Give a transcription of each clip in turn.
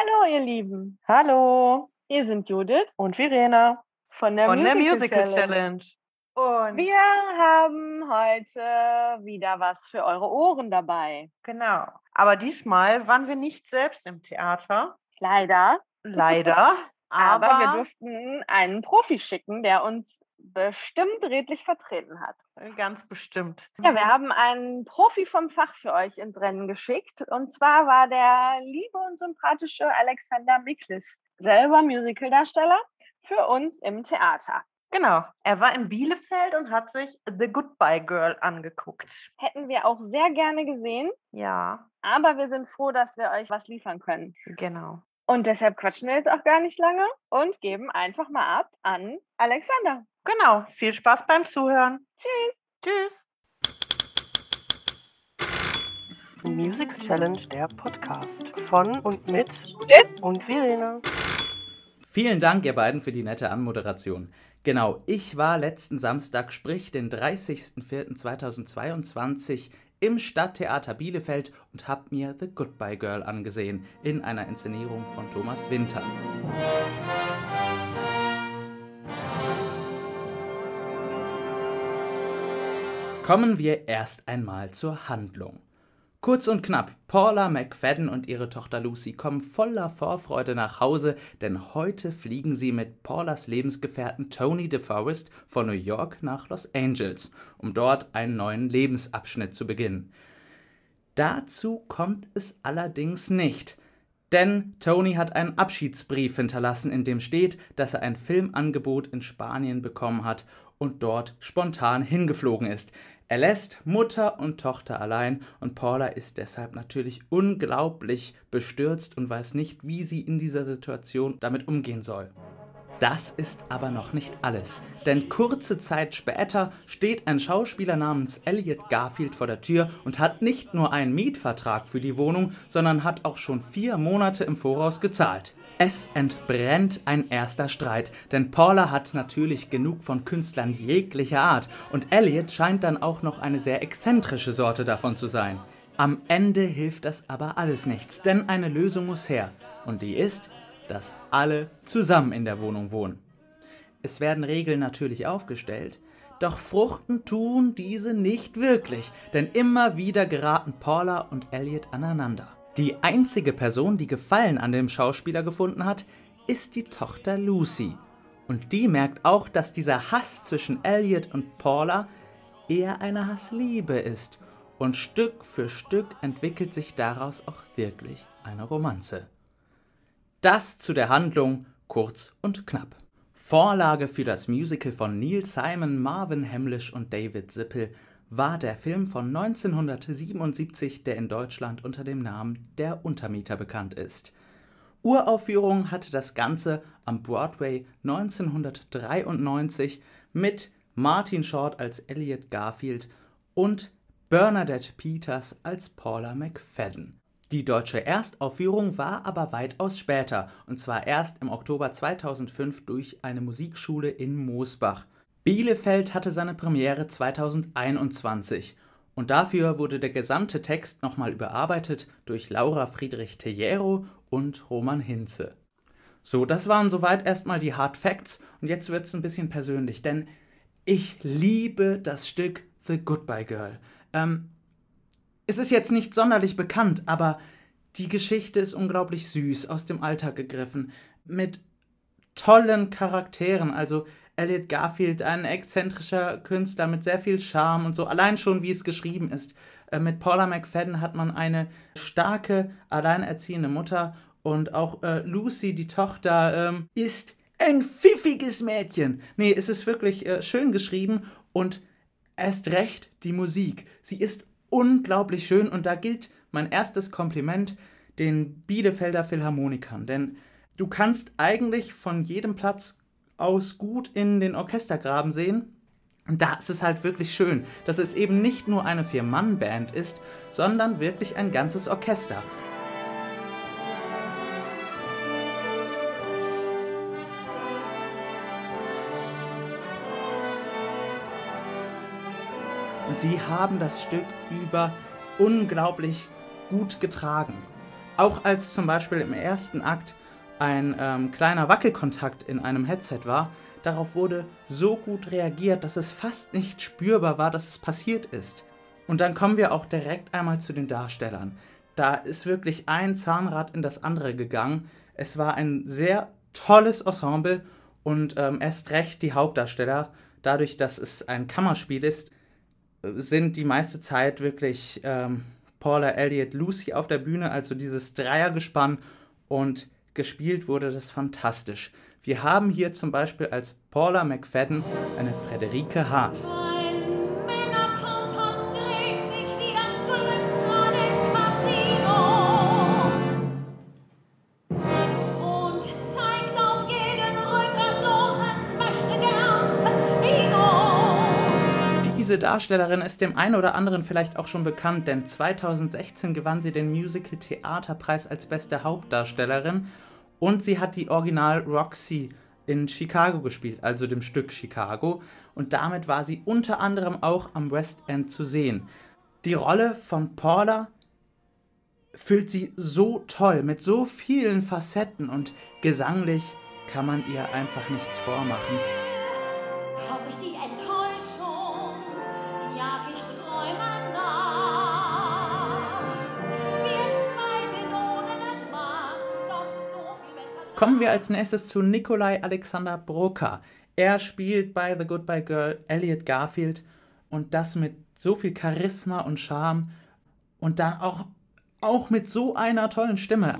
Hallo, ihr Lieben. Hallo. Hier sind Judith und Verena von der, von Musical, der Musical Challenge. Challenge. Und Wir haben heute wieder was für eure Ohren dabei. genau. Aber diesmal waren wir nicht selbst im Theater. Leider. Leider. Aber, aber wir durften einen Profi schicken, der uns bestimmt redlich vertreten hat. ganz bestimmt. Ja, wir haben einen Profi vom Fach für euch ins Rennen geschickt. Und zwar war der liebe und sympathische Alexander Miklis, selber Musicaldarsteller, für uns im Theater. Genau. Er war in Bielefeld und hat sich The Goodbye Girl angeguckt. Hätten wir auch sehr gerne gesehen, Ja, aber wir sind froh, dass wir euch was liefern können. genau. Und deshalb quatschen wir jetzt auch gar nicht lange und geben einfach mal ab an Alexander. Genau. Viel Spaß beim Zuhören. Tschüss. Tschüss. Musical Challenge, der Podcast von und mit Judith? und Verena. Vielen Dank, ihr beiden, für die nette Anmoderation. Genau, ich war letzten Samstag, sprich den 30.04.2022, im Stadttheater Bielefeld und habe mir The Goodbye Girl angesehen, in einer Inszenierung von Thomas Winter. Kommen wir erst einmal zur Handlung. Kurz und knapp, Paula McFadden und ihre Tochter Lucy kommen voller Vorfreude nach Hause, denn heute fliegen sie mit Paulas Lebensgefährten Tony DeForest von New York nach Los Angeles, um dort einen neuen Lebensabschnitt zu beginnen. Dazu kommt es allerdings nicht. Denn Tony hat einen Abschiedsbrief hinterlassen, in dem steht, dass er ein Filmangebot in Spanien bekommen hat und dort spontan hingeflogen ist. Er lässt Mutter und Tochter allein und Paula ist deshalb natürlich unglaublich bestürzt und weiß nicht, wie sie in dieser Situation damit umgehen soll. Das ist aber noch nicht alles, denn kurze Zeit später steht ein Schauspieler namens Elliot Garfield vor der Tür und hat nicht nur einen Mietvertrag für die Wohnung, sondern hat auch schon vier Monate im Voraus gezahlt. Es entbrennt ein erster Streit, denn Paula hat natürlich genug von Künstlern jeglicher Art und Elliot scheint dann auch noch eine sehr exzentrische Sorte davon zu sein. Am Ende hilft das aber alles nichts, denn eine Lösung muss her und die ist, dass alle zusammen in der Wohnung wohnen. Es werden Regeln natürlich aufgestellt, doch fruchten tun diese nicht wirklich, denn immer wieder geraten Paula und Elliot aneinander. Die einzige Person, die Gefallen an dem Schauspieler gefunden hat, ist die Tochter Lucy. Und die merkt auch, dass dieser Hass zwischen Elliot und Paula eher eine Hassliebe ist. Und Stück für Stück entwickelt sich daraus auch wirklich eine Romanze. Das zu der Handlung kurz und knapp. Vorlage für das Musical von Neil Simon, Marvin Hamlish und David Sippel war der Film von 1977, der in Deutschland unter dem Namen Der Untermieter bekannt ist. Uraufführung hatte das Ganze am Broadway 1993 mit Martin Short als Elliot Garfield und Bernadette Peters als Paula McFadden. Die deutsche Erstaufführung war aber weitaus später, und zwar erst im Oktober 2005 durch eine Musikschule in Moosbach. Bielefeld hatte seine Premiere 2021 und dafür wurde der gesamte Text nochmal überarbeitet durch Laura Friedrich Tejero und Roman Hinze. So, das waren soweit erstmal die Hard Facts und jetzt wird es ein bisschen persönlich, denn ich liebe das Stück The Goodbye Girl. Ähm, es ist jetzt nicht sonderlich bekannt, aber die Geschichte ist unglaublich süß, aus dem Alltag gegriffen, mit tollen Charakteren. Also Elliot Garfield, ein exzentrischer Künstler mit sehr viel Charme und so, allein schon wie es geschrieben ist. Äh, mit Paula McFadden hat man eine starke, alleinerziehende Mutter und auch äh, Lucy, die Tochter, ähm, ist ein pfiffiges Mädchen. Nee, es ist wirklich äh, schön geschrieben und erst recht die Musik. Sie ist unglaublich schön und da gilt mein erstes Kompliment den Bielefelder Philharmonikern, denn du kannst eigentlich von jedem Platz aus gut in den Orchestergraben sehen. Und da ist es halt wirklich schön, dass es eben nicht nur eine Vier-Mann-Band ist, sondern wirklich ein ganzes Orchester. Und die haben das Stück über unglaublich gut getragen. Auch als zum Beispiel im ersten Akt ein ähm, kleiner Wackelkontakt in einem Headset war, darauf wurde so gut reagiert, dass es fast nicht spürbar war, dass es passiert ist. Und dann kommen wir auch direkt einmal zu den Darstellern. Da ist wirklich ein Zahnrad in das andere gegangen. Es war ein sehr tolles Ensemble und ähm, erst recht die Hauptdarsteller. Dadurch, dass es ein Kammerspiel ist, sind die meiste Zeit wirklich ähm, Paula, Elliot, Lucy auf der Bühne, also dieses Dreiergespann und gespielt wurde das fantastisch. Wir haben hier zum Beispiel als Paula McFadden eine Frederike Haas. Diese Darstellerin ist dem einen oder anderen vielleicht auch schon bekannt, denn 2016 gewann sie den Musical Theaterpreis als beste Hauptdarstellerin und sie hat die Original Roxy in Chicago gespielt, also dem Stück Chicago. Und damit war sie unter anderem auch am West End zu sehen. Die Rolle von Paula füllt sie so toll, mit so vielen Facetten und gesanglich kann man ihr einfach nichts vormachen. Kommen wir als nächstes zu Nikolai Alexander Broca. Er spielt bei The Goodbye Girl Elliot Garfield und das mit so viel Charisma und Charme und dann auch, auch mit so einer tollen Stimme.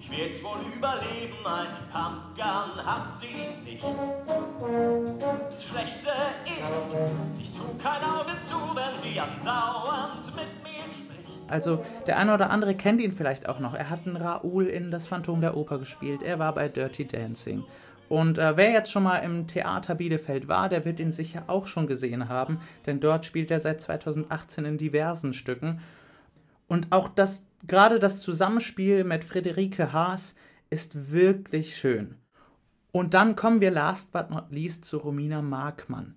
Ich werd's wohl überleben, ein Pumpgun hat sie nicht. Das Schlechte ist, ich tu kein Auge zu, wenn sie andauernd mit mir also der eine oder andere kennt ihn vielleicht auch noch. Er hat einen Raoul in Das Phantom der Oper gespielt. Er war bei Dirty Dancing. Und äh, wer jetzt schon mal im Theater Bielefeld war, der wird ihn sicher auch schon gesehen haben, denn dort spielt er seit 2018 in diversen Stücken. Und auch das, gerade das Zusammenspiel mit Friederike Haas ist wirklich schön. Und dann kommen wir last but not least zu Romina Markmann.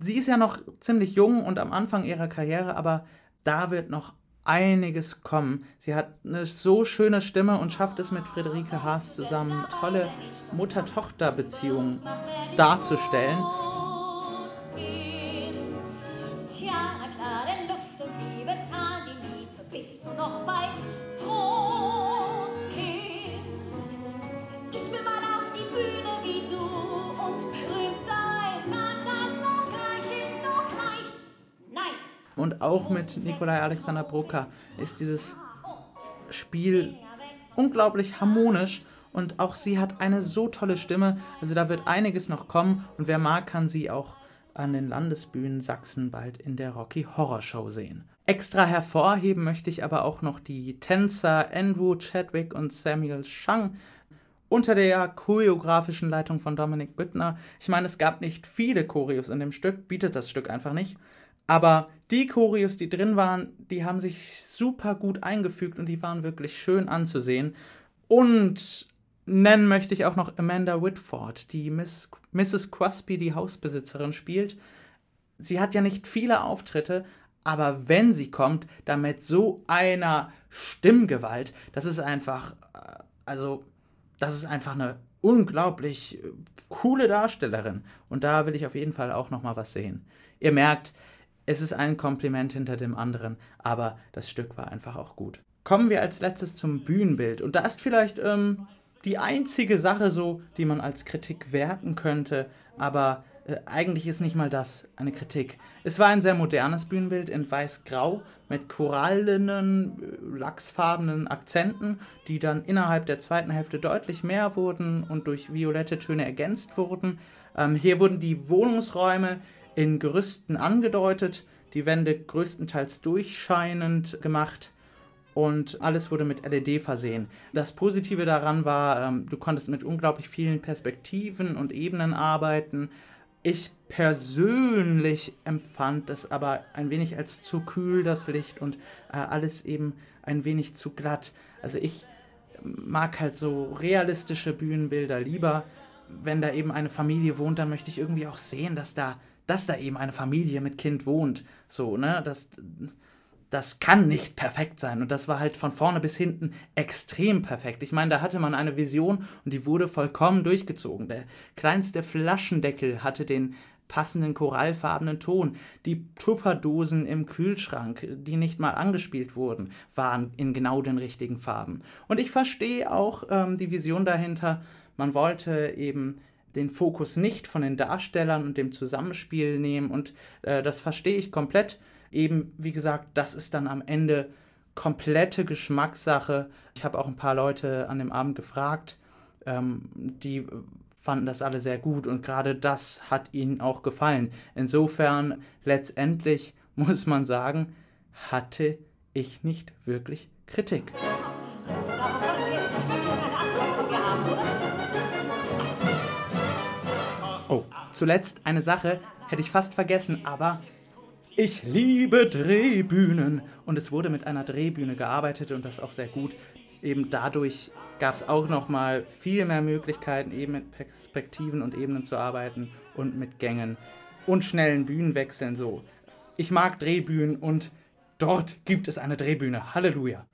Sie ist ja noch ziemlich jung und am Anfang ihrer Karriere, aber da wird noch einiges kommen. Sie hat eine so schöne Stimme und schafft es mit Friederike Haas zusammen, tolle Mutter-Tochter-Beziehungen darzustellen. Und auch mit Nikolai Alexander Brucker ist dieses Spiel unglaublich harmonisch und auch sie hat eine so tolle Stimme. Also da wird einiges noch kommen und wer mag, kann sie auch an den Landesbühnen Sachsen bald in der Rocky Horror Show sehen. Extra hervorheben möchte ich aber auch noch die Tänzer Andrew Chadwick und Samuel Shang unter der choreografischen Leitung von Dominik Büttner. Ich meine, es gab nicht viele Choreos in dem Stück, bietet das Stück einfach nicht. Aber die Choreos, die drin waren, die haben sich super gut eingefügt und die waren wirklich schön anzusehen. Und nennen möchte ich auch noch Amanda Whitford, die Miss, Mrs. Crosby, die Hausbesitzerin, spielt. Sie hat ja nicht viele Auftritte, aber wenn sie kommt, dann mit so einer Stimmgewalt, das ist einfach, äh, also, das ist einfach eine unglaublich äh, coole Darstellerin. Und da will ich auf jeden Fall auch noch mal was sehen. Ihr merkt, es ist ein Kompliment hinter dem anderen, aber das Stück war einfach auch gut. Kommen wir als letztes zum Bühnenbild. Und da ist vielleicht ähm, die einzige Sache so, die man als Kritik werten könnte, aber äh, eigentlich ist nicht mal das eine Kritik. Es war ein sehr modernes Bühnenbild in weiß-grau mit korallenen, äh, lachsfarbenen Akzenten, die dann innerhalb der zweiten Hälfte deutlich mehr wurden und durch violette Töne ergänzt wurden. Ähm, hier wurden die Wohnungsräume in Gerüsten angedeutet, die Wände größtenteils durchscheinend gemacht und alles wurde mit LED versehen. Das Positive daran war, ähm, du konntest mit unglaublich vielen Perspektiven und Ebenen arbeiten. Ich persönlich empfand es aber ein wenig als zu kühl, das Licht, und äh, alles eben ein wenig zu glatt. Also ich mag halt so realistische Bühnenbilder lieber. Wenn da eben eine Familie wohnt, dann möchte ich irgendwie auch sehen, dass da dass da eben eine Familie mit Kind wohnt. So, ne? Das, das kann nicht perfekt sein. Und das war halt von vorne bis hinten extrem perfekt. Ich meine, da hatte man eine Vision und die wurde vollkommen durchgezogen. Der kleinste Flaschendeckel hatte den passenden korallfarbenen Ton. Die Tupperdosen im Kühlschrank, die nicht mal angespielt wurden, waren in genau den richtigen Farben. Und ich verstehe auch ähm, die Vision dahinter. Man wollte eben den Fokus nicht von den Darstellern und dem Zusammenspiel nehmen und äh, das verstehe ich komplett eben, wie gesagt, das ist dann am Ende komplette Geschmackssache. Ich habe auch ein paar Leute an dem Abend gefragt, ähm, die fanden das alle sehr gut und gerade das hat ihnen auch gefallen. Insofern, letztendlich muss man sagen, hatte ich nicht wirklich Kritik. Zuletzt eine Sache hätte ich fast vergessen, aber ich liebe Drehbühnen. Und es wurde mit einer Drehbühne gearbeitet und das auch sehr gut. Eben dadurch gab es auch nochmal viel mehr Möglichkeiten, eben mit Perspektiven und Ebenen zu arbeiten und mit Gängen und schnellen Bühnenwechseln so. Ich mag Drehbühnen und dort gibt es eine Drehbühne. Halleluja.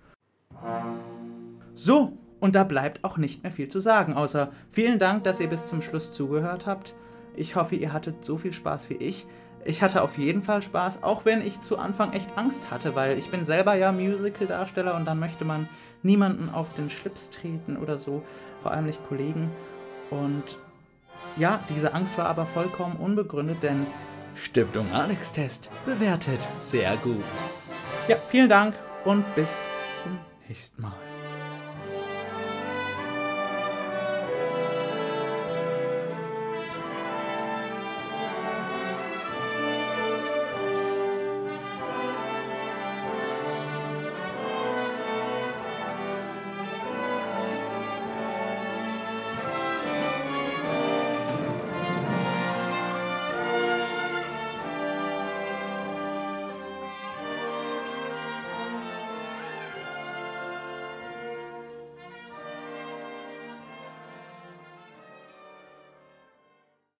So, und da bleibt auch nicht mehr viel zu sagen, außer vielen Dank, dass ihr bis zum Schluss zugehört habt. Ich hoffe, ihr hattet so viel Spaß wie ich. Ich hatte auf jeden Fall Spaß, auch wenn ich zu Anfang echt Angst hatte, weil ich bin selber ja Musical-Darsteller und dann möchte man niemanden auf den Schlips treten oder so, vor allem nicht Kollegen. Und ja, diese Angst war aber vollkommen unbegründet, denn Stiftung Alex Test bewertet sehr gut. Ja, vielen Dank und bis zum nächsten Mal.